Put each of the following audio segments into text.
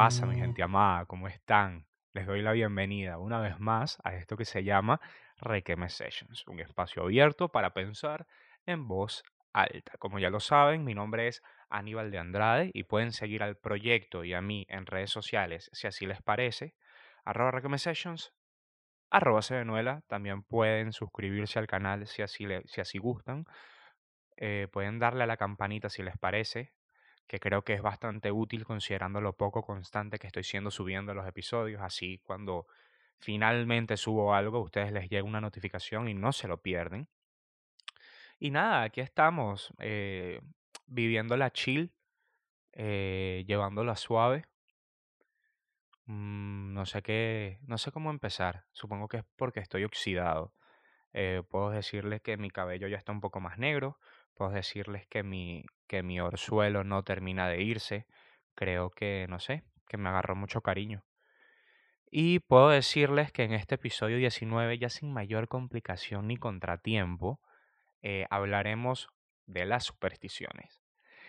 ¿Qué pasa, mi gente amada? ¿Cómo están? Les doy la bienvenida una vez más a esto que se llama Requeme Sessions, un espacio abierto para pensar en voz alta. Como ya lo saben, mi nombre es Aníbal de Andrade y pueden seguir al proyecto y a mí en redes sociales si así les parece. Arroba Requeme Sessions, arroba. También pueden suscribirse al canal si así, le- si así gustan. Eh, pueden darle a la campanita si les parece que creo que es bastante útil considerando lo poco constante que estoy siendo subiendo los episodios. Así cuando finalmente subo algo, a ustedes les llega una notificación y no se lo pierden. Y nada, aquí estamos, eh, viviendo la chill, eh, llevándola suave. Mm, no sé qué, no sé cómo empezar. Supongo que es porque estoy oxidado. Eh, puedo decirles que mi cabello ya está un poco más negro. Puedo decirles que mi, que mi orzuelo no termina de irse. Creo que, no sé, que me agarró mucho cariño. Y puedo decirles que en este episodio 19, ya sin mayor complicación ni contratiempo, eh, hablaremos de las supersticiones.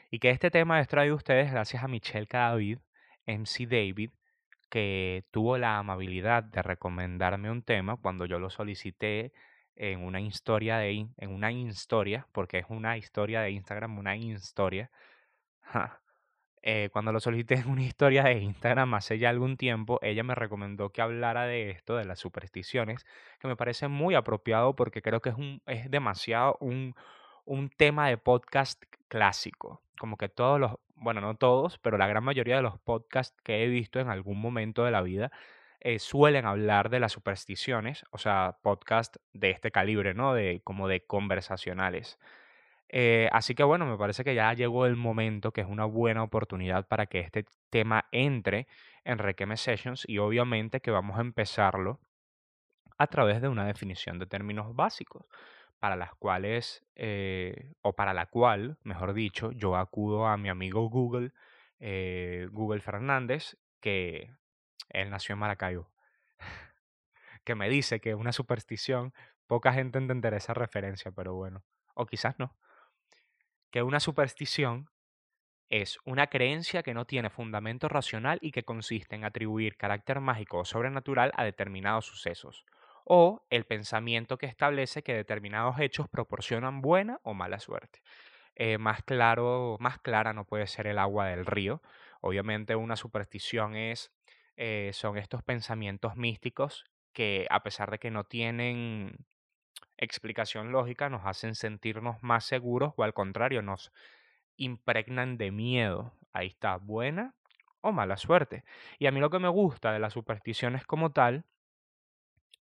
Y que este tema es traído a ustedes gracias a Michelle David, MC David, que tuvo la amabilidad de recomendarme un tema cuando yo lo solicité en una historia de en una historia, porque es una historia de Instagram, una historia. cuando lo solicité en una historia de Instagram hace ya algún tiempo, ella me recomendó que hablara de esto, de las supersticiones, que me parece muy apropiado porque creo que es un, es demasiado un, un tema de podcast clásico. Como que todos los, bueno, no todos, pero la gran mayoría de los podcasts que he visto en algún momento de la vida eh, suelen hablar de las supersticiones, o sea, podcast de este calibre, ¿no? De como de conversacionales. Eh, así que bueno, me parece que ya llegó el momento, que es una buena oportunidad para que este tema entre en Requeme Sessions y obviamente que vamos a empezarlo a través de una definición de términos básicos, para las cuales, eh, o para la cual, mejor dicho, yo acudo a mi amigo Google, Google Fernández, que él nació en Maracaibo, que me dice que una superstición, poca gente entenderá esa referencia, pero bueno, o quizás no, que una superstición es una creencia que no tiene fundamento racional y que consiste en atribuir carácter mágico o sobrenatural a determinados sucesos, o el pensamiento que establece que determinados hechos proporcionan buena o mala suerte. Eh, más claro, más clara no puede ser el agua del río. Obviamente una superstición es, eh, son estos pensamientos místicos que a pesar de que no tienen explicación lógica, nos hacen sentirnos más seguros o al contrario, nos impregnan de miedo. Ahí está, buena o mala suerte. Y a mí lo que me gusta de las supersticiones como tal,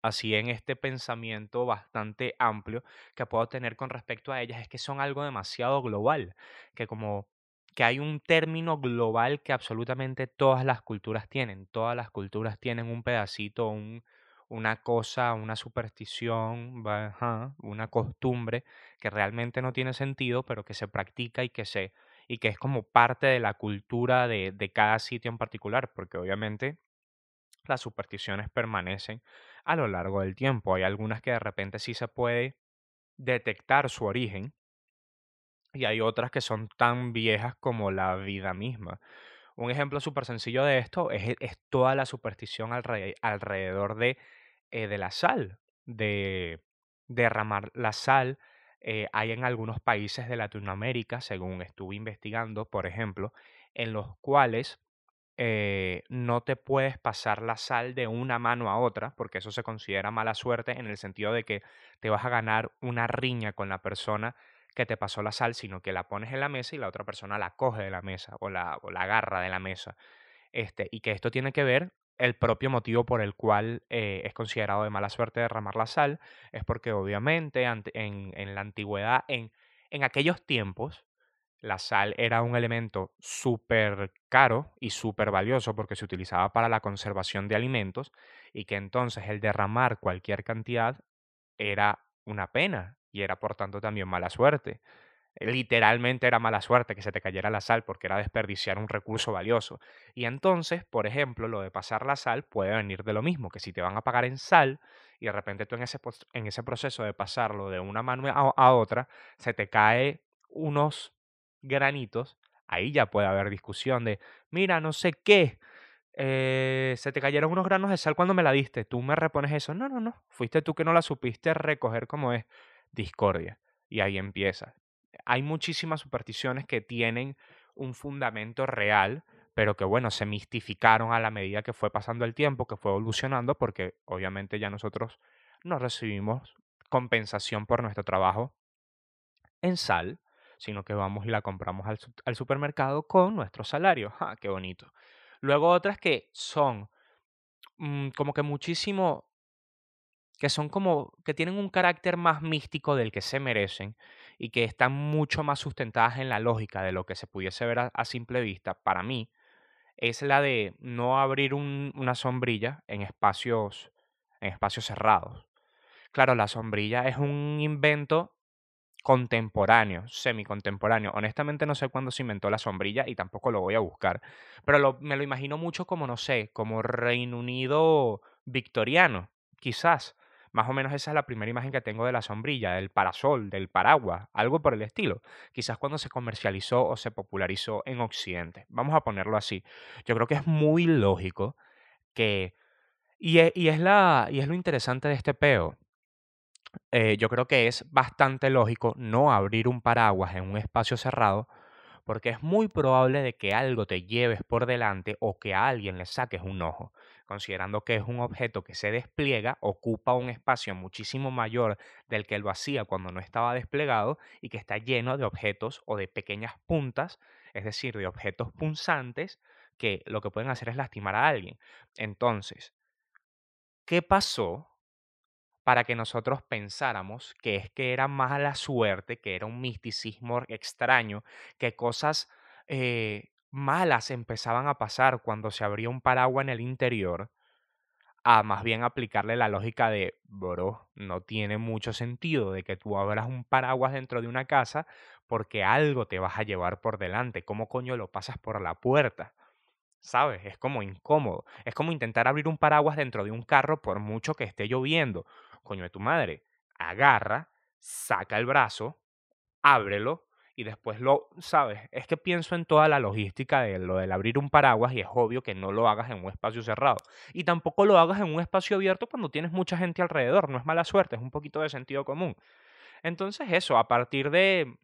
así en este pensamiento bastante amplio que puedo tener con respecto a ellas, es que son algo demasiado global, que como que hay un término global que absolutamente todas las culturas tienen, todas las culturas tienen un pedacito, un, una cosa, una superstición, una costumbre que realmente no tiene sentido, pero que se practica y que se y que es como parte de la cultura de, de cada sitio en particular, porque obviamente las supersticiones permanecen a lo largo del tiempo. Hay algunas que de repente sí se puede detectar su origen y hay otras que son tan viejas como la vida misma. Un ejemplo súper sencillo de esto es, es toda la superstición alre- alrededor de, eh, de la sal, de derramar la sal. Eh, hay en algunos países de Latinoamérica, según estuve investigando, por ejemplo, en los cuales eh, no te puedes pasar la sal de una mano a otra, porque eso se considera mala suerte en el sentido de que te vas a ganar una riña con la persona que te pasó la sal, sino que la pones en la mesa y la otra persona la coge de la mesa o la, o la agarra de la mesa. Este, y que esto tiene que ver el propio motivo por el cual eh, es considerado de mala suerte derramar la sal, es porque obviamente en, en la antigüedad, en, en aquellos tiempos, la sal era un elemento súper caro y súper valioso porque se utilizaba para la conservación de alimentos y que entonces el derramar cualquier cantidad era una pena y era por tanto también mala suerte. Literalmente era mala suerte que se te cayera la sal porque era desperdiciar un recurso valioso. Y entonces, por ejemplo, lo de pasar la sal puede venir de lo mismo, que si te van a pagar en sal y de repente tú en ese, en ese proceso de pasarlo de una mano a, a otra, se te cae unos granitos, ahí ya puede haber discusión de, mira, no sé qué, eh, se te cayeron unos granos de sal cuando me la diste, tú me repones eso. No, no, no, fuiste tú que no la supiste recoger como es. Discordia. Y ahí empieza. Hay muchísimas supersticiones que tienen un fundamento real, pero que bueno, se mistificaron a la medida que fue pasando el tiempo, que fue evolucionando, porque obviamente ya nosotros no recibimos compensación por nuestro trabajo en sal, sino que vamos y la compramos al, supermercado con nuestro salario. ¡Ja, qué bonito! Luego otras que son mm, como que muchísimo, que son como, que tienen un carácter más místico del que se merecen y que están mucho más sustentadas en la lógica de lo que se pudiese ver a, simple vista, para mí, es la de no abrir un- una sombrilla en espacios, en espacios cerrados. Claro, la sombrilla es un invento contemporáneo, semicontemporáneo. Honestamente no sé cuándo se inventó la sombrilla y tampoco lo voy a buscar, pero me lo imagino mucho como, no sé, como Reino Unido victoriano, quizás. Más o menos esa es la primera imagen que tengo de la sombrilla, del parasol, del paraguas, algo por el estilo. Quizás cuando se comercializó o se popularizó en Occidente. Vamos a ponerlo así. Yo creo que es muy lógico que... Y e- es, la, y es lo interesante de este peo eh, yo creo que es bastante lógico no abrir un paraguas en un espacio cerrado porque es muy probable de que algo te lleves por delante o que a alguien le saques un ojo, considerando que es un objeto que se despliega, ocupa un espacio muchísimo mayor del que lo hacía cuando no estaba desplegado y que está lleno de objetos o de pequeñas puntas, es decir, de objetos punzantes que lo que pueden hacer es lastimar a alguien. Entonces, ¿qué pasó? para que nosotros pensáramos que es que era mala suerte, que era un misticismo extraño, que cosas eh, malas empezaban a pasar cuando se abría un paraguas en el interior, a más bien aplicarle la lógica de, bro, no tiene mucho sentido de que tú abras un paraguas dentro de una casa porque algo te vas a llevar por delante. ¿Cómo coño lo pasas por la puerta? ¿Sabes? Es como incómodo. Es como intentar abrir un paraguas dentro de un carro por mucho que esté lloviendo. Coño de tu madre. Agarra, saca el brazo, ábrelo y después lo, ¿sabes? Es que pienso en toda la logística de lo del abrir un paraguas y es obvio que no lo hagas en un espacio cerrado. Y tampoco lo hagas en un espacio abierto cuando tienes mucha gente alrededor. No es mala suerte, es un poquito de sentido común. Entonces eso, a partir de,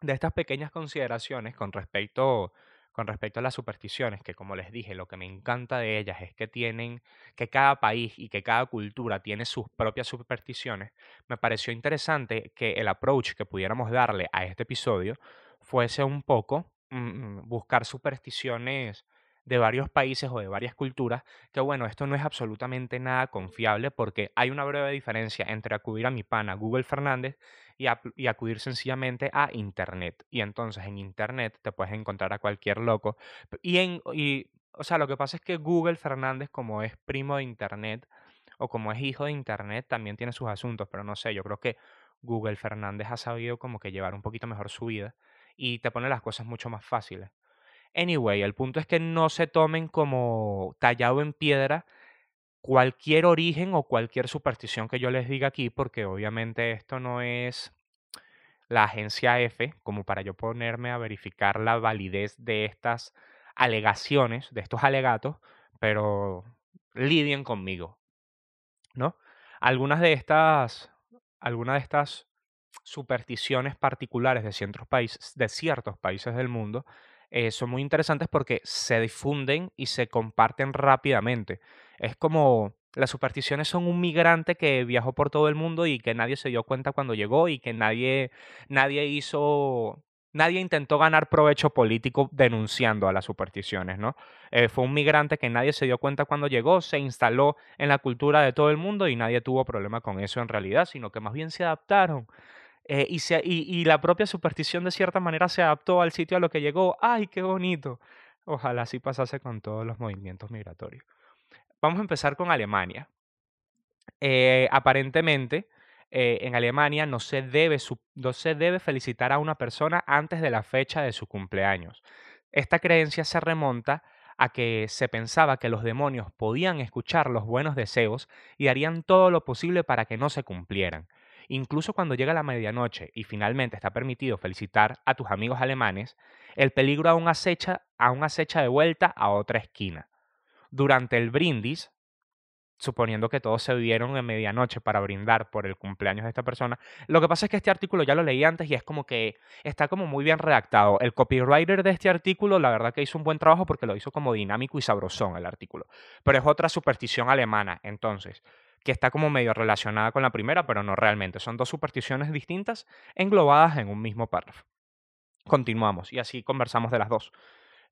de estas pequeñas consideraciones con respecto, con respecto a las supersticiones, que como les dije, lo que me encanta de ellas es que tienen, que cada país y que cada cultura tiene sus propias supersticiones, me pareció interesante que el approach que pudiéramos darle a este episodio fuese un poco mm, mm, buscar supersticiones de varios países o de varias culturas, que bueno, esto no es absolutamente nada confiable porque hay una breve diferencia entre acudir a mi pana Google Fernández y, acudir sencillamente a Internet. Y entonces en Internet te puedes encontrar a cualquier loco. Y, en, y, o sea, lo que pasa es que Google Fernández, como es primo de Internet o como es hijo de Internet, también tiene sus asuntos, pero no sé, yo creo que Google Fernández ha sabido como que llevar un poquito mejor su vida y te pone las cosas mucho más fáciles. Anyway, el punto es que no se tomen como tallado en piedra cualquier origen o cualquier superstición que yo les diga aquí, porque obviamente esto no es la agencia F, como para yo ponerme a verificar la validez de estas alegaciones, de estos alegatos, pero lidien conmigo, ¿no? Algunas de estas, algunas de estas supersticiones particulares de ciertos países, de ciertos países del mundo eh, son muy interesantes porque se difunden y se comparten rápidamente. Es como las supersticiones son un migrante que viajó por todo el mundo y que nadie se dio cuenta cuando llegó y que nadie, nadie hizo, nadie intentó ganar provecho político denunciando a las supersticiones, ¿no? Eh, fue un migrante que nadie se dio cuenta cuando llegó, se instaló en la cultura de todo el mundo y nadie tuvo problema con eso en realidad, sino que más bien se adaptaron eh, y, la propia superstición de cierta manera se adaptó al sitio a lo que llegó. ¡Ay, qué bonito! Ojalá así pasase con todos los movimientos migratorios. Vamos a empezar con Alemania. Eh, aparentemente, eh, en Alemania no se, debe, no se debe felicitar a una persona antes de la fecha de su cumpleaños. Esta creencia se remonta a que se pensaba que los demonios podían escuchar los buenos deseos y harían todo lo posible para que no se cumplieran. Incluso cuando llega la medianoche y finalmente está permitido felicitar a tus amigos alemanes, el peligro aún acecha, aún acecha de vuelta a otra esquina. durante el brindis, suponiendo que todos se vieron en medianoche para brindar por el cumpleaños de esta persona. Lo que pasa es que este artículo ya lo leí antes y es como que está como muy bien redactado. El copywriter de este artículo, la verdad que hizo un buen trabajo porque lo hizo como dinámico y sabrosón el artículo. Pero es otra superstición alemana, entonces, que está como medio relacionada con la primera, pero no realmente. Son dos supersticiones distintas englobadas en un mismo párrafo. Continuamos y así conversamos de las dos.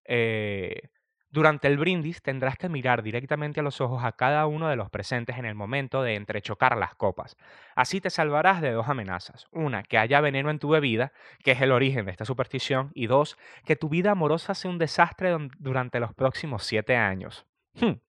Eh, durante el brindis tendrás que mirar directamente a los ojos a cada uno de los presentes en el momento de entrechocar las copas. Así te salvarás de dos amenazas. Una, que haya veneno en tu bebida, que es el origen de esta superstición. Y dos, que tu vida amorosa sea un desastre durante los próximos siete años. Hmm.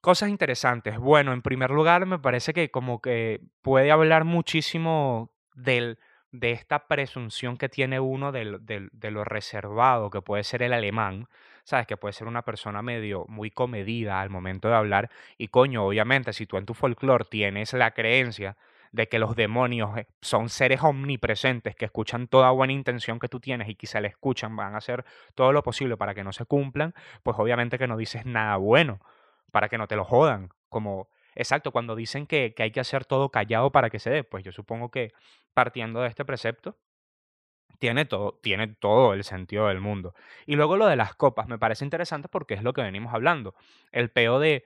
Cosas interesantes. Bueno, en primer lugar, me parece que como que puede hablar muchísimo del de esta presunción que tiene uno de, de, lo reservado que puede ser el alemán, sabes que puede ser una persona medio muy comedida al momento de hablar. Y coño, obviamente si tú en tu folclore tienes la creencia de que los demonios eh, son seres omnipresentes que escuchan toda buena intención que tú tienes y se le escuchan van a hacer todo lo posible para que no se cumplan, pues obviamente que no dices nada bueno para que no te lo jodan, como exacto, cuando dicen que, que hay que hacer todo callado para que se dé, pues yo supongo que partiendo de este precepto, tiene todo, tiene todo el sentido del mundo. Y luego lo de las copas, me parece interesante porque es lo que venimos hablando. El peo de,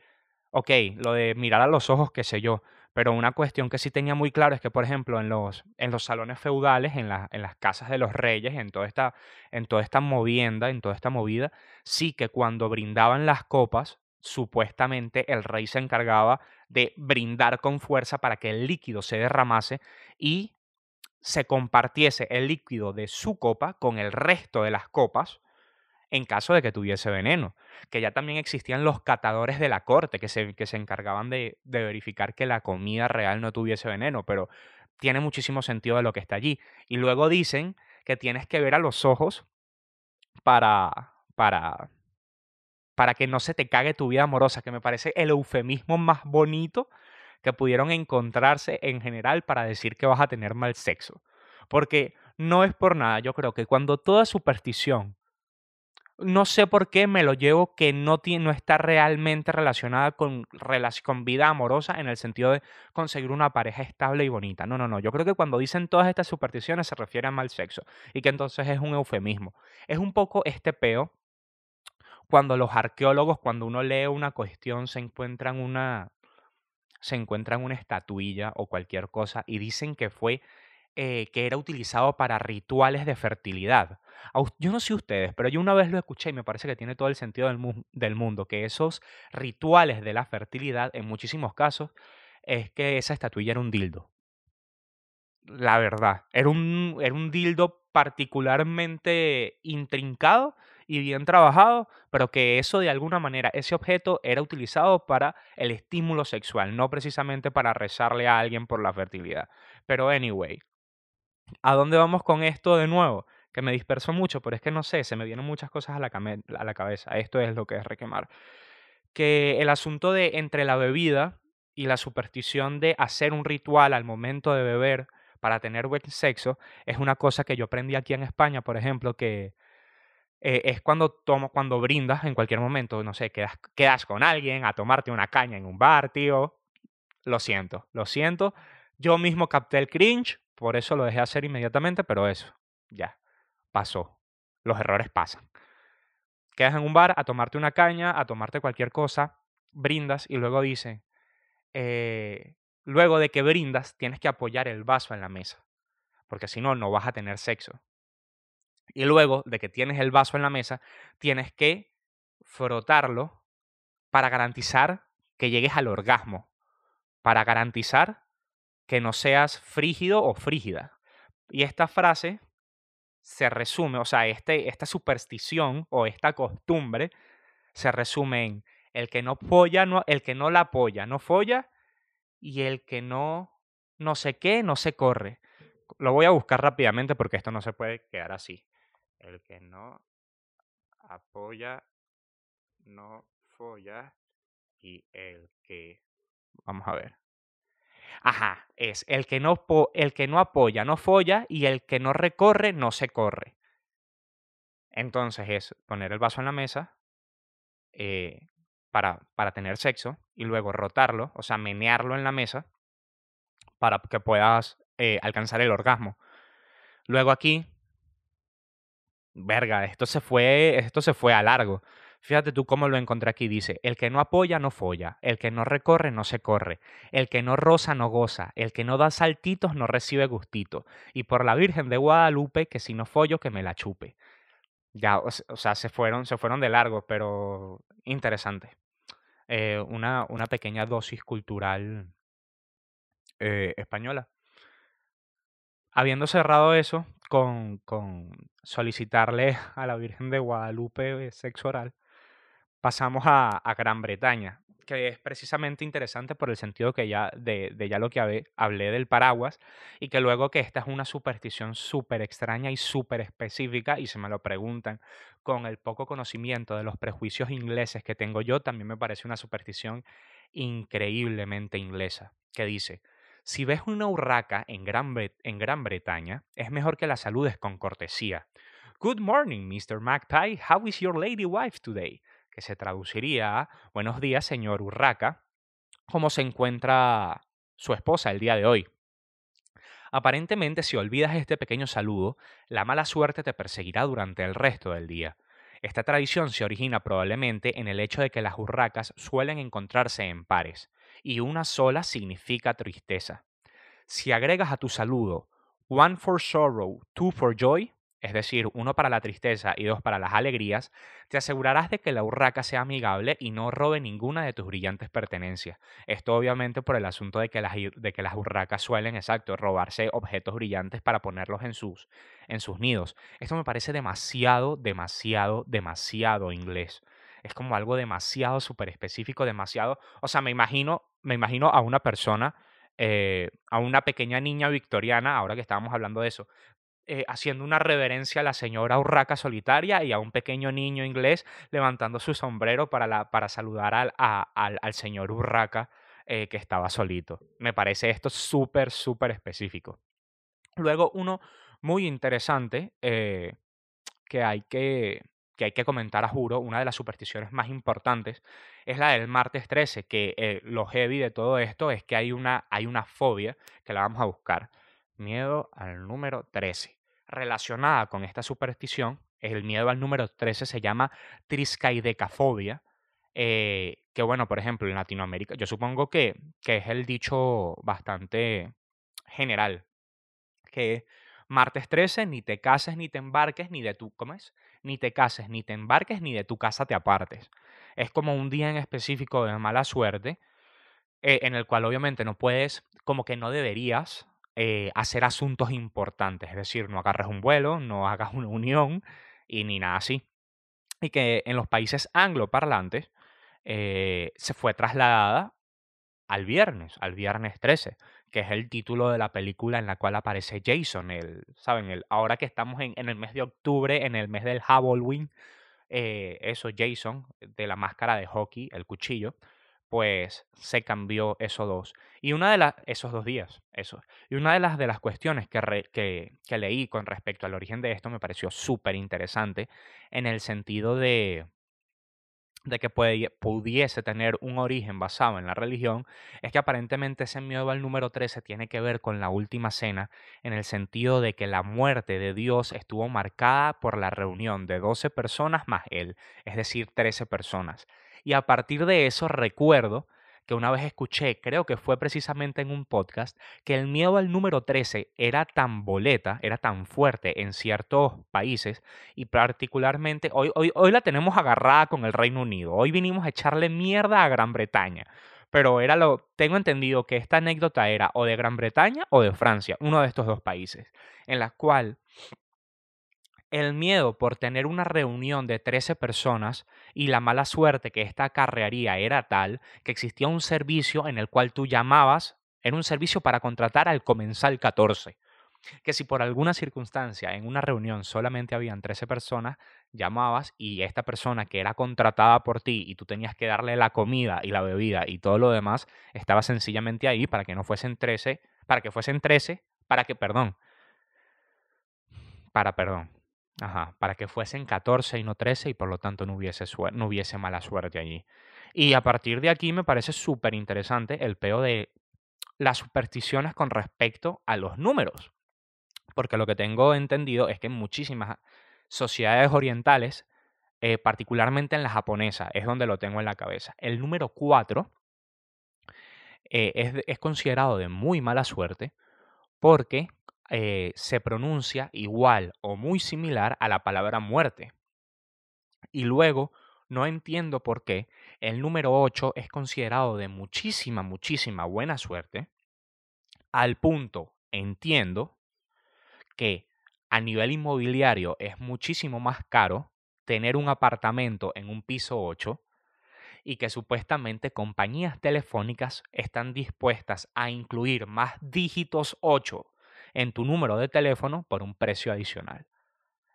ok, lo de mirar a los ojos, qué sé yo, pero una cuestión que sí tenía muy claro es que, por ejemplo, en los, en los salones feudales, en, la, en las casas de los reyes, en toda, esta, en toda esta movienda, en toda esta movida, sí que cuando brindaban las copas, supuestamente el rey se encargaba de brindar con fuerza para que el líquido se derramase y se compartiese el líquido de su copa con el resto de las copas en caso de que tuviese veneno. Que ya también existían los catadores de la corte que se, que se encargaban de, de verificar que la comida real no tuviese veneno, pero tiene muchísimo sentido de lo que está allí. Y luego dicen que tienes que ver a los ojos para, para, para que no se te cague tu vida amorosa, que me parece el eufemismo más bonito que pudieron encontrarse en general para decir que vas a tener mal sexo. Porque no es por nada, yo creo que cuando toda superstición, no sé por qué me lo llevo que no, no está realmente relacionada con, con vida amorosa en el sentido de conseguir una pareja estable y bonita. No, no, no. Yo creo que cuando dicen todas estas supersticiones se refiere a mal sexo y que entonces es un eufemismo. Es un poco este peo cuando los arqueólogos, cuando uno lee una cuestión, se encuentran una, se encuentran una estatuilla o cualquier cosa y dicen que fue eh, que era utilizado para rituales de fertilidad. Yo no sé ustedes, pero yo una vez lo escuché y me parece que tiene todo el sentido del, del mundo, que esos rituales de la fertilidad, en muchísimos casos, es que esa estatuilla era un dildo. La verdad, era un, era un dildo particularmente intrincado y bien trabajado, pero que eso de alguna manera, ese objeto era utilizado para el estímulo sexual, no precisamente para rezarle a alguien por la fertilidad. Pero anyway, ¿a dónde vamos con esto de nuevo? Que me disperso mucho, pero es que no sé, se me vienen muchas cosas a la, a la cabeza. Esto es lo que es requemar. Que el asunto de entre la bebida y la superstición de hacer un ritual al momento de beber para tener buen sexo es una cosa que yo aprendí aquí en España, por ejemplo, que eh, es cuando, tomo, cuando brindas en cualquier momento, no sé, quedas, quedas con alguien a tomarte una caña en un bar, tío. Lo siento, lo siento. Yo mismo capté el cringe, por eso lo dejé hacer inmediatamente, pero eso, ya, pasó. Los errores pasan. Quedas en un bar a tomarte una caña, a tomarte cualquier cosa, brindas y luego dice, eh, luego de que brindas, tienes que apoyar el vaso en la mesa, porque si no, no vas a tener sexo. Y luego de que tienes el vaso en la mesa, tienes que frotarlo para garantizar que llegues al orgasmo, para garantizar que no seas frígido o frígida. Y esta frase se resume, o sea, este, esta superstición o esta costumbre se resume en el que no polla, no, el que no la apoya, no folla, y el que no, no sé qué, no se corre. Lo voy a buscar rápidamente porque esto no se puede quedar así. El que no apoya, no folla. Y el que... Vamos a ver. Ajá, es el que no, el que no apoya, no folla. Y el que no recorre, no se corre. Entonces es poner el vaso en la mesa, eh, para, para tener sexo y luego rotarlo, o sea, menearlo en la mesa para que puedas eh, alcanzar el orgasmo. Luego aquí, verga, esto se fue, esto se fue a largo. Fíjate tú cómo lo encontré aquí. Dice, el que no apoya no folla, el que no recorre no se corre, el que no roza no goza, el que no da saltitos no recibe gustito. Y por la Virgen de Guadalupe, que si no follo, que me la chupe. Ya, o, sea, se fueron, se fueron de largo, pero interesante. Eh, una, una pequeña dosis cultural eh, española. Habiendo cerrado eso con, solicitarle a la Virgen de Guadalupe sexo oral, pasamos a, Gran Bretaña, que es precisamente interesante por el sentido que ya de, de ya lo que hablé del paraguas y que luego que esta es una superstición súper extraña y súper específica y se me lo preguntan con el poco conocimiento de los prejuicios ingleses que tengo yo, también me parece una superstición increíblemente inglesa, que dice, si ves una urraca en Gran, Bretaña, es mejor que la saludes con cortesía. Good morning, Mr. Magpie. How is your lady wife today? que se traduciría a Buenos días, señor Urraca, ¿cómo se encuentra su esposa el día de hoy? Aparentemente, si olvidas este pequeño saludo, la mala suerte te perseguirá durante el resto del día. Esta tradición se origina probablemente en el hecho de que las urracas suelen encontrarse en pares, y una sola significa tristeza. Si agregas a tu saludo one for sorrow, two for joy, es decir, uno para la tristeza y dos para las alegrías, te asegurarás de que la urraca sea amigable y no robe ninguna de tus brillantes pertenencias. Esto obviamente por el asunto de que las, de que las urracas suelen, exacto, robarse objetos brillantes para ponerlos en sus, en sus nidos. Esto me parece demasiado, demasiado, demasiado inglés. Es como algo demasiado súper específico, demasiado... O sea, me imagino, me imagino a una persona eh, a una pequeña niña victoriana, ahora que estábamos hablando de eso, eh, haciendo una reverencia a la señora Urraca solitaria y a un pequeño niño inglés levantando su sombrero para, la, para saludar al, al, señor Urraca eh, que estaba solito. Me parece esto súper, súper específico. Luego, uno muy interesante que, hay que, que hay que comentar a juro, una de las supersticiones más importantes, es la del martes 13, que lo heavy de todo esto es que hay una, hay una fobia que la vamos a buscar miedo al número 13. Relacionada con esta superstición, el miedo al número 13 se llama triscaidecafobia, eh, que bueno, por ejemplo, en Latinoamérica, yo supongo que, que es el dicho bastante general, que martes 13, ni te cases ni te embarques, ni de tu, ¿cómo es? Ni te cases, ni te embarques, ni de tu casa te apartes. Es como un día en específico de mala suerte, eh, en el cual obviamente no puedes, como que no deberías eh, hacer asuntos importantes, es decir, no agarres un vuelo, no hagas una unión y ni nada así. Y que en los países angloparlantes eh, se fue trasladada al viernes, al viernes 13, que es el título de la película en la cual aparece Jason, el, ¿saben? El, ahora que estamos en, en el mes de octubre, en el mes del Halloween, eh, eso, Jason, de la máscara de hockey, el cuchillo, pues se cambió esos dos. Y una de las, esos dos días, eso. Y una de las, de las cuestiones que, que, que leí con respecto al origen de esto me pareció súper interesante en el sentido de, de que pudiese tener un origen basado en la religión, es que aparentemente ese miedo al número 13 tiene que ver con la última cena, en el sentido de que la muerte de Dios estuvo marcada por la reunión de 12 personas más él, es decir, 13 personas. Y a partir de eso recuerdo que una vez escuché, creo que fue precisamente en un podcast, que el miedo al número 13 era tan boleta, era tan fuerte en ciertos países y particularmente hoy, hoy, hoy la tenemos agarrada con el Reino Unido. Hoy vinimos a echarle mierda a Gran Bretaña. Pero era lo, tengo entendido que esta anécdota era o de Gran Bretaña o de Francia, uno de estos dos países, en la cual el miedo por tener una reunión de 13 personas y la mala suerte que esta acarrearía era tal que existía un servicio en el cual tú llamabas, era un servicio para contratar al comensal 14, que si por alguna circunstancia en una reunión solamente habían 13 personas, llamabas y esta persona que era contratada por ti y tú tenías que darle la comida y la bebida y todo lo demás, estaba sencillamente ahí para que no fuesen 13, para que fuesen 13, para que, perdón, para, perdón, Ajá, para que fuesen 14 y no 13 y por lo tanto no hubiese, mala suerte allí. Y a partir de aquí me parece súper interesante el peo de las supersticiones con respecto a los números. Porque lo que tengo entendido es que en muchísimas sociedades orientales, eh, particularmente en la japonesa, es donde lo tengo en la cabeza. El número 4 eh, es, considerado de muy mala suerte porque eh, se pronuncia igual o muy similar a la palabra muerte. Y luego, no entiendo por qué el número 8 es considerado de muchísima, muchísima buena suerte, al punto, entiendo, que a nivel inmobiliario es muchísimo más caro tener un apartamento en un piso 8 y que supuestamente compañías telefónicas están dispuestas a incluir más dígitos 8 en tu número de teléfono por un precio adicional.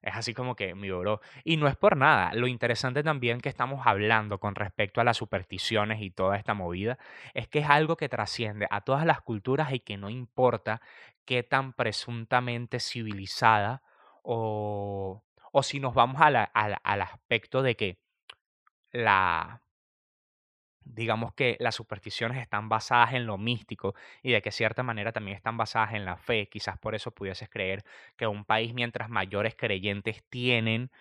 Es así como que mi bro. Y no es por nada. Lo interesante también que estamos hablando con respecto a las supersticiones y toda esta movida es que es algo que trasciende a todas las culturas y que no importa qué tan presuntamente civilizada o, o si nos vamos al aspecto de que la, digamos que las supersticiones están basadas en lo místico y de que cierta manera también están basadas en la fe. Quizás por eso pudieses creer que un país mientras mayores creyentes tienen,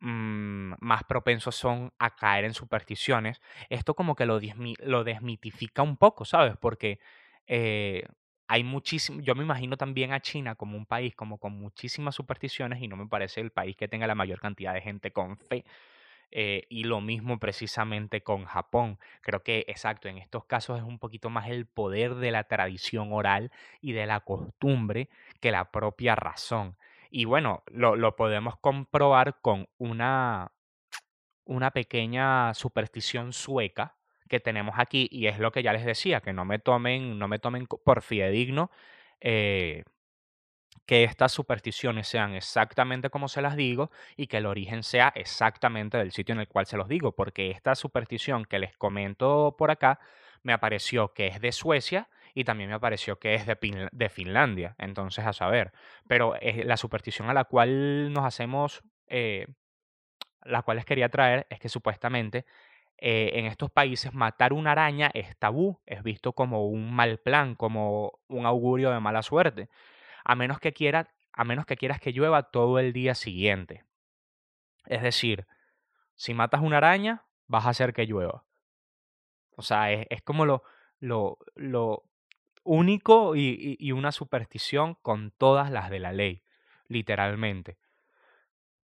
mmm, más propensos son a caer en supersticiones. Esto como que lo, lo desmitifica un poco, ¿sabes? Porque eh, hay muchísimo, yo me imagino también a China como un país como con muchísimas supersticiones y no me parece el país que tenga la mayor cantidad de gente con fe. Eh, y lo mismo precisamente con Japón. Creo que, exacto, en estos casos es un poquito más el poder de la tradición oral y de la costumbre que la propia razón. Y bueno, lo, lo podemos comprobar con una, una pequeña superstición sueca que tenemos aquí y es lo que ya les decía, que no me tomen, no me tomen por fidedigno eh, que estas supersticiones sean exactamente como se las digo y que el origen sea exactamente del sitio en el cual se los digo, porque esta superstición que les comento por acá me apareció que es de Suecia y también me apareció que es de, Finlandia, entonces a saber, pero la superstición a la cual nos hacemos, eh, la cual les quería traer es que supuestamente eh, en estos países matar una araña es tabú, es visto como un mal plan, como un augurio de mala suerte a menos que quieras, a menos que quieras que llueva todo el día siguiente. Es decir, si matas una araña, vas a hacer que llueva. O sea, es, es como lo, lo, lo único y, y, una superstición con todas las de la ley, literalmente.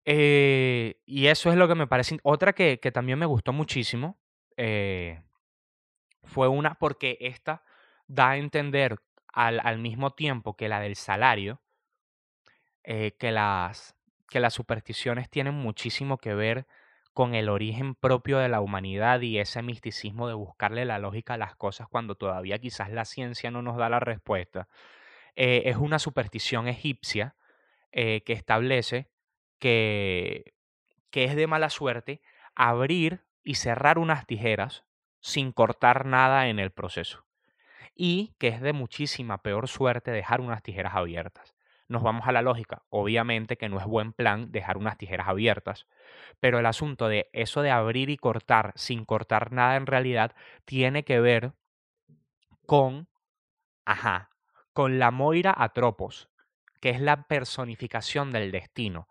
Eh, y eso es lo que me parece. Otra que, que también me gustó muchísimo eh, fue una porque esta da a entender al, al mismo tiempo que la del salario, eh, que, las, que las supersticiones tienen muchísimo que ver con el origen propio de la humanidad y ese misticismo de buscarle la lógica a las cosas cuando todavía quizás la ciencia no nos da la respuesta. Eh, es una superstición egipcia eh, que establece que, que es de mala suerte abrir y cerrar unas tijeras sin cortar nada en el proceso y que es de muchísima peor suerte dejar unas tijeras abiertas. Nos vamos a la lógica. Obviamente que no es buen plan dejar unas tijeras abiertas, pero el asunto de eso de abrir y cortar sin cortar nada en realidad tiene que ver con, ajá, con la Moira Atropos, que es la personificación del destino,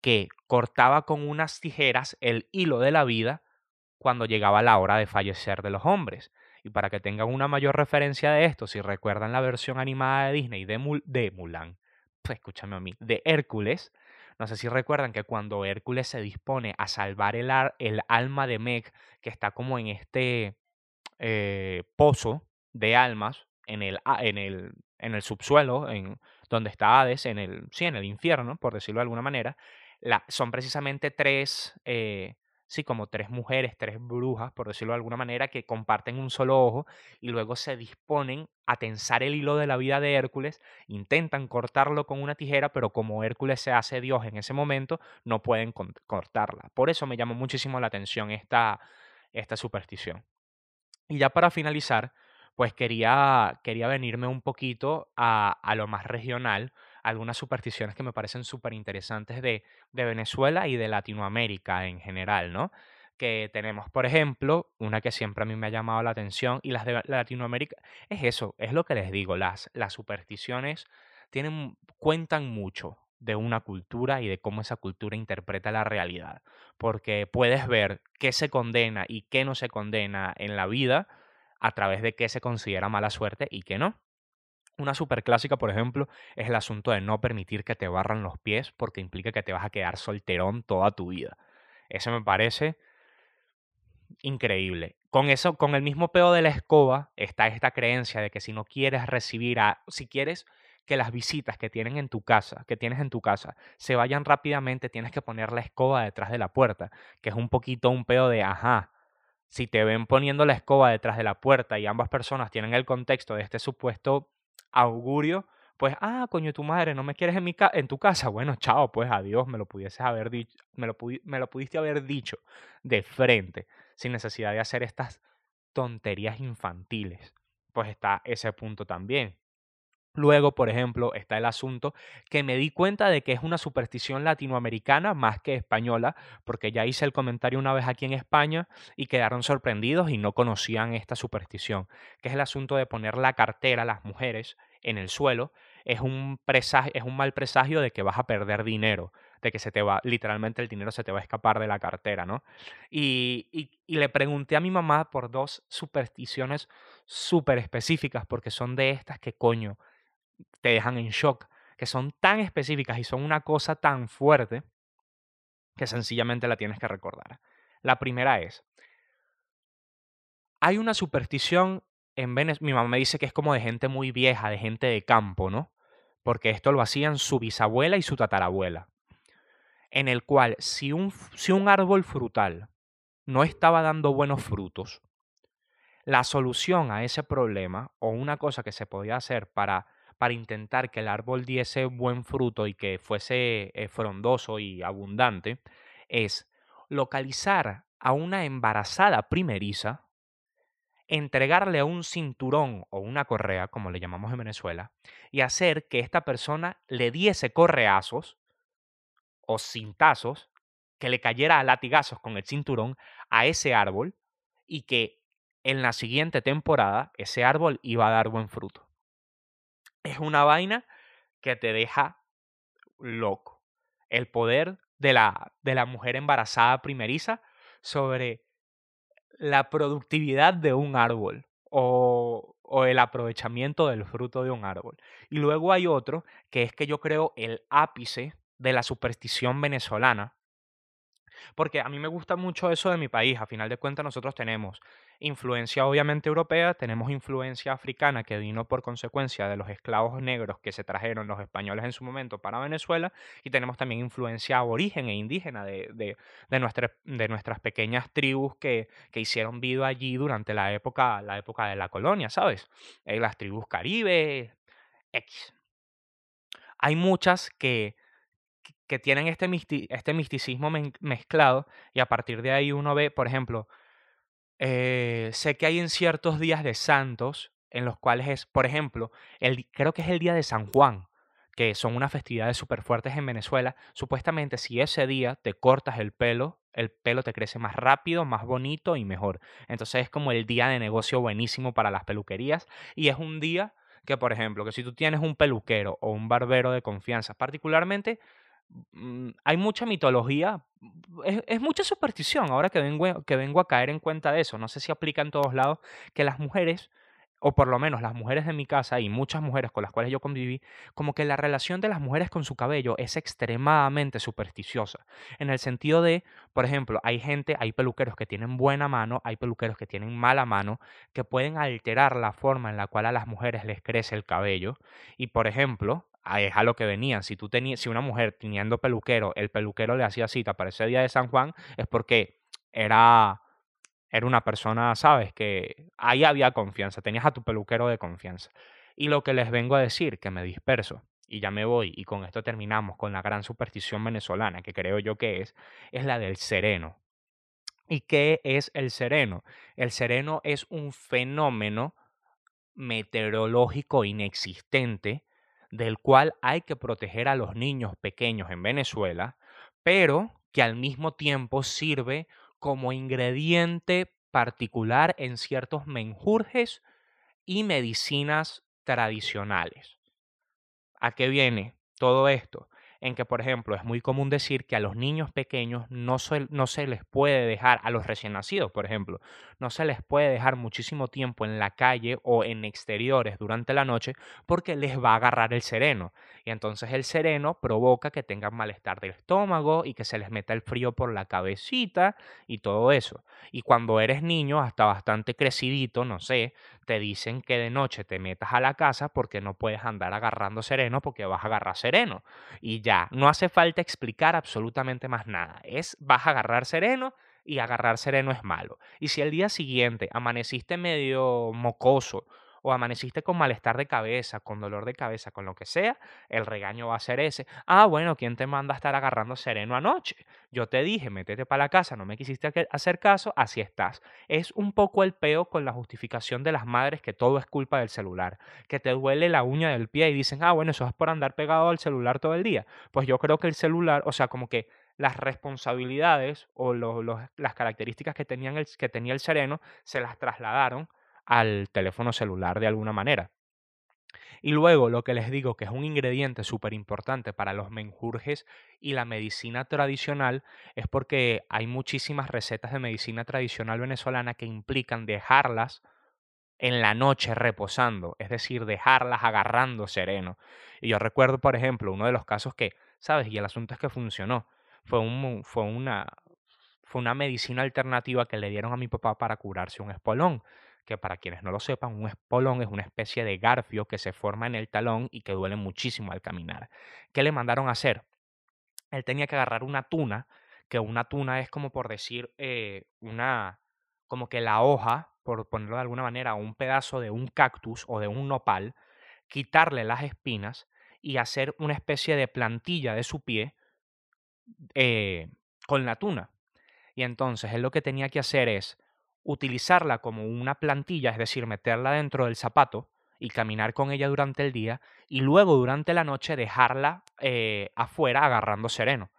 que cortaba con unas tijeras el hilo de la vida cuando llegaba la hora de fallecer de los hombres. Y para que tengan una mayor referencia de esto, si recuerdan la versión animada de Disney de, Mulan, pues escúchame a mí, de Hércules, no sé si recuerdan que cuando Hércules se dispone a salvar el, el alma de Meg, que está como en este eh, pozo de almas, en el, en el, en el subsuelo, en donde está Hades, en el, sí, en el infierno, por decirlo de alguna manera, la, son precisamente tres, eh, sí, como tres mujeres, tres brujas, por decirlo de alguna manera, que comparten un solo ojo y luego se disponen a tensar el hilo de la vida de Hércules, intentan cortarlo con una tijera, pero como Hércules se hace Dios en ese momento, no pueden cortarla. Por eso me llamó muchísimo la atención esta, esta superstición. Y ya para finalizar, pues quería, quería venirme un poquito a, a lo más regional, algunas supersticiones que me parecen súper interesantes de, de Venezuela y de Latinoamérica en general, ¿no? que tenemos, por ejemplo, una que siempre a mí me ha llamado la atención y las de Latinoamérica, es eso, es lo que les digo, las, las supersticiones tienen, cuentan mucho de una cultura y de cómo esa cultura interpreta la realidad, porque puedes ver qué se condena y qué no se condena en la vida a través de qué se considera mala suerte y qué no. Una super clásica, por ejemplo, es el asunto de no permitir que te barran los pies porque implica que te vas a quedar solterón toda tu vida. Eso me parece increíble. Con eso, con el mismo peo de la escoba, está esta creencia de que si no quieres recibir a, si quieres que las visitas que tienen en tu casa, que tienes en tu casa, se vayan rápidamente, tienes que poner la escoba detrás de la puerta, que es un poquito un peo de, ajá, si te ven poniendo la escoba detrás de la puerta y ambas personas tienen el contexto de este supuesto augurio, pues, ah, coño, tu madre, no me quieres en, mi en tu casa. Bueno, chao, pues adiós, me lo pudieses haber dicho, me lo, me lo pudiste haber dicho de frente, sin necesidad de hacer estas tonterías infantiles. Pues está ese punto también. Luego, por ejemplo, está el asunto que me di cuenta de que es una superstición latinoamericana más que española, porque ya hice el comentario una vez aquí en España y quedaron sorprendidos y no conocían esta superstición, que es el asunto de poner la cartera a las mujeres en el suelo. Es un, presagio, es un mal presagio de que vas a perder dinero, de que se te va, literalmente el dinero se te va a escapar de la cartera, ¿no? Y, y, y le pregunté a mi mamá por dos supersticiones súper específicas, porque son de estas que coño te dejan en shock, que son tan específicas y son una cosa tan fuerte que sencillamente la tienes que recordar. La primera es, hay una superstición en mi mamá me dice que es como de gente muy vieja, de gente de campo, ¿no? Porque esto lo hacían su bisabuela y su tatarabuela, en el cual si un, si un árbol frutal no estaba dando buenos frutos, la solución a ese problema o una cosa que se podía hacer para para intentar que el árbol diese buen fruto y que fuese eh, frondoso y abundante, es localizar a una embarazada primeriza, entregarle un cinturón o una correa, como le llamamos en Venezuela, y hacer que esta persona le diese correazos o cintazos, que le cayera a latigazos con el cinturón a ese árbol y que en la siguiente temporada ese árbol iba a dar buen fruto es una vaina que te deja loco. El poder de la, de la mujer embarazada primeriza sobre la productividad de un árbol o, o, el aprovechamiento del fruto de un árbol. Y luego hay otro que es que yo creo el ápice de la superstición venezolana, porque a mí me gusta mucho eso de mi país. A final de cuentas, nosotros tenemos influencia obviamente europea, tenemos influencia africana que vino por consecuencia de los esclavos negros que se trajeron los españoles en su momento para Venezuela, y tenemos también influencia aborigen e indígena de, de, de, de nuestras pequeñas tribus que, que, hicieron vida allí durante la época, la época de la colonia, ¿sabes? Eh, las tribus caribe, X. Hay muchas que que tienen este, este misticismo mezclado y a partir de ahí uno ve, por ejemplo, eh, sé que hay en ciertos días de santos en los cuales es, por ejemplo, el, creo que es el día de San Juan, que son unas festividades súper fuertes en Venezuela. Supuestamente si ese día te cortas el pelo, el pelo te crece más rápido, más bonito y mejor. Entonces es como el día de negocio buenísimo para las peluquerías y es un día que, por ejemplo, que si tú tienes un peluquero o un barbero de confianza, particularmente hay mucha mitología, es, es, mucha superstición, ahora que vengo, que vengo a caer en cuenta de eso, no sé si aplica en todos lados, que las mujeres, o por lo menos las mujeres de mi casa y muchas mujeres con las cuales yo conviví, como que la relación de las mujeres con su cabello es extremadamente supersticiosa, en el sentido de, por ejemplo, hay gente, hay peluqueros que tienen buena mano, hay peluqueros que tienen mala mano, que pueden alterar la forma en la cual a las mujeres les crece el cabello, y por ejemplo, es a lo que venían. Si tú tenías, si una mujer teniendo peluquero, el peluquero le hacía cita para ese día de San Juan, es porque era, era una persona, sabes, que ahí había confianza, tenías a tu peluquero de confianza. Y lo que les vengo a decir, que me disperso, y ya me voy, y con esto terminamos con la gran superstición venezolana, que creo yo que es, es la del sereno. ¿Y qué es el sereno? El sereno es un fenómeno meteorológico inexistente del cual hay que proteger a los niños pequeños en Venezuela, pero que al mismo tiempo sirve como ingrediente particular en ciertos menjurjes y medicinas tradicionales. ¿A qué viene todo esto? En que, por ejemplo, es muy común decir que a los niños pequeños no se, no se les puede dejar, a los recién nacidos, por ejemplo, no se les puede dejar muchísimo tiempo en la calle o en exteriores durante la noche porque les va a agarrar el sereno. Y entonces el sereno provoca que tengan malestar del estómago y que se les meta el frío por la cabecita y todo eso. Y cuando eres niño, hasta bastante crecidito, no sé, te dicen que de noche te metas a la casa porque no puedes andar agarrando sereno porque vas a agarrar sereno. Y ya, no hace falta explicar absolutamente más nada. Es vas a agarrar sereno y agarrar sereno es malo. Y si el día siguiente amaneciste medio mocoso o amaneciste con malestar de cabeza, con dolor de cabeza, con lo que sea, el regaño va a ser ese. Ah, bueno, ¿quién te manda a estar agarrando sereno anoche? Yo te dije, métete para la casa, no me quisiste hacer caso, así estás. Es un poco el peo con la justificación de las madres que todo es culpa del celular, que te duele la uña del pie y dicen, ah, bueno, eso es por andar pegado al celular todo el día. Pues yo creo que el celular, o sea, como que las responsabilidades o las características que, el, que tenía el sereno se las trasladaron al teléfono celular de alguna manera. Y luego lo que les digo que es un ingrediente súper importante para los menjurjes y la medicina tradicional es porque hay muchísimas recetas de medicina tradicional venezolana que implican dejarlas en la noche reposando, es decir, dejarlas agarrando sereno. Y yo recuerdo, por ejemplo, uno de los casos que, ¿sabes? Y el asunto es que funcionó. Fue, un, fue, una, fue una medicina alternativa que le dieron a mi papá para curarse un espolón que para quienes no lo sepan, un espolón es una especie de garfio que se forma en el talón y que duele muchísimo al caminar. ¿Qué le mandaron a hacer? Él tenía que agarrar una tuna, que una tuna es como por decir eh, una, como que la hoja, por ponerlo de alguna manera, un pedazo de un cactus o de un nopal, quitarle las espinas y hacer una especie de plantilla de su pie eh, con la tuna. Y entonces él lo que tenía que hacer es utilizarla como una plantilla, es decir, meterla dentro del zapato y caminar con ella durante el día y luego durante la noche dejarla eh, afuera agarrando sereno.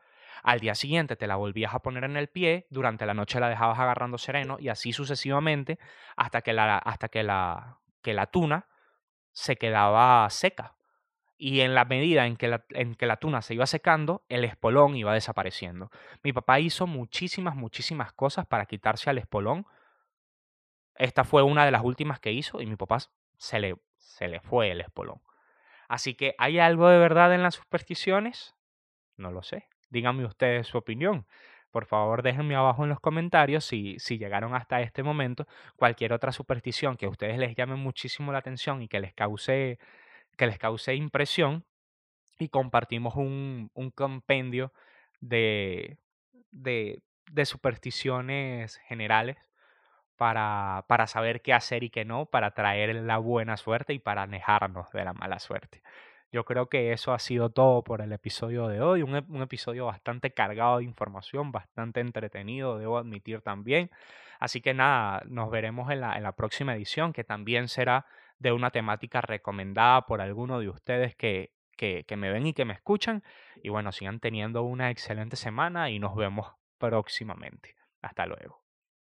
Al día siguiente te la volvías a poner en el pie, durante la noche la dejabas agarrando sereno y así sucesivamente hasta que la, hasta que la, que la tuna se quedaba seca. Y en la medida en que, la, en que la tuna se iba secando, el espolón iba desapareciendo. Mi papá hizo muchísimas, muchísimas cosas para quitarse al espolón esta fue una de las últimas que hizo y mi papá se le, se le fue el espolón. Así que, ¿hay algo de verdad en las supersticiones? No lo sé. Díganme ustedes su opinión. Por favor, déjenme abajo en los comentarios si, si llegaron hasta este momento cualquier otra superstición que a ustedes les llame muchísimo la atención y que les cause, que les cause impresión. Y compartimos un, un compendio de, de, de supersticiones generales para, para saber qué hacer y qué no, para traer la buena suerte y para alejarnos de la mala suerte. Yo creo que eso ha sido todo por el episodio de hoy, un, un, episodio bastante cargado de información, bastante entretenido, debo admitir también. Así que nada, nos veremos en la, en la próxima edición, que también será de una temática recomendada por alguno de ustedes que, que, que me ven y que me escuchan. Y bueno, sigan teniendo una excelente semana y nos vemos próximamente. Hasta luego.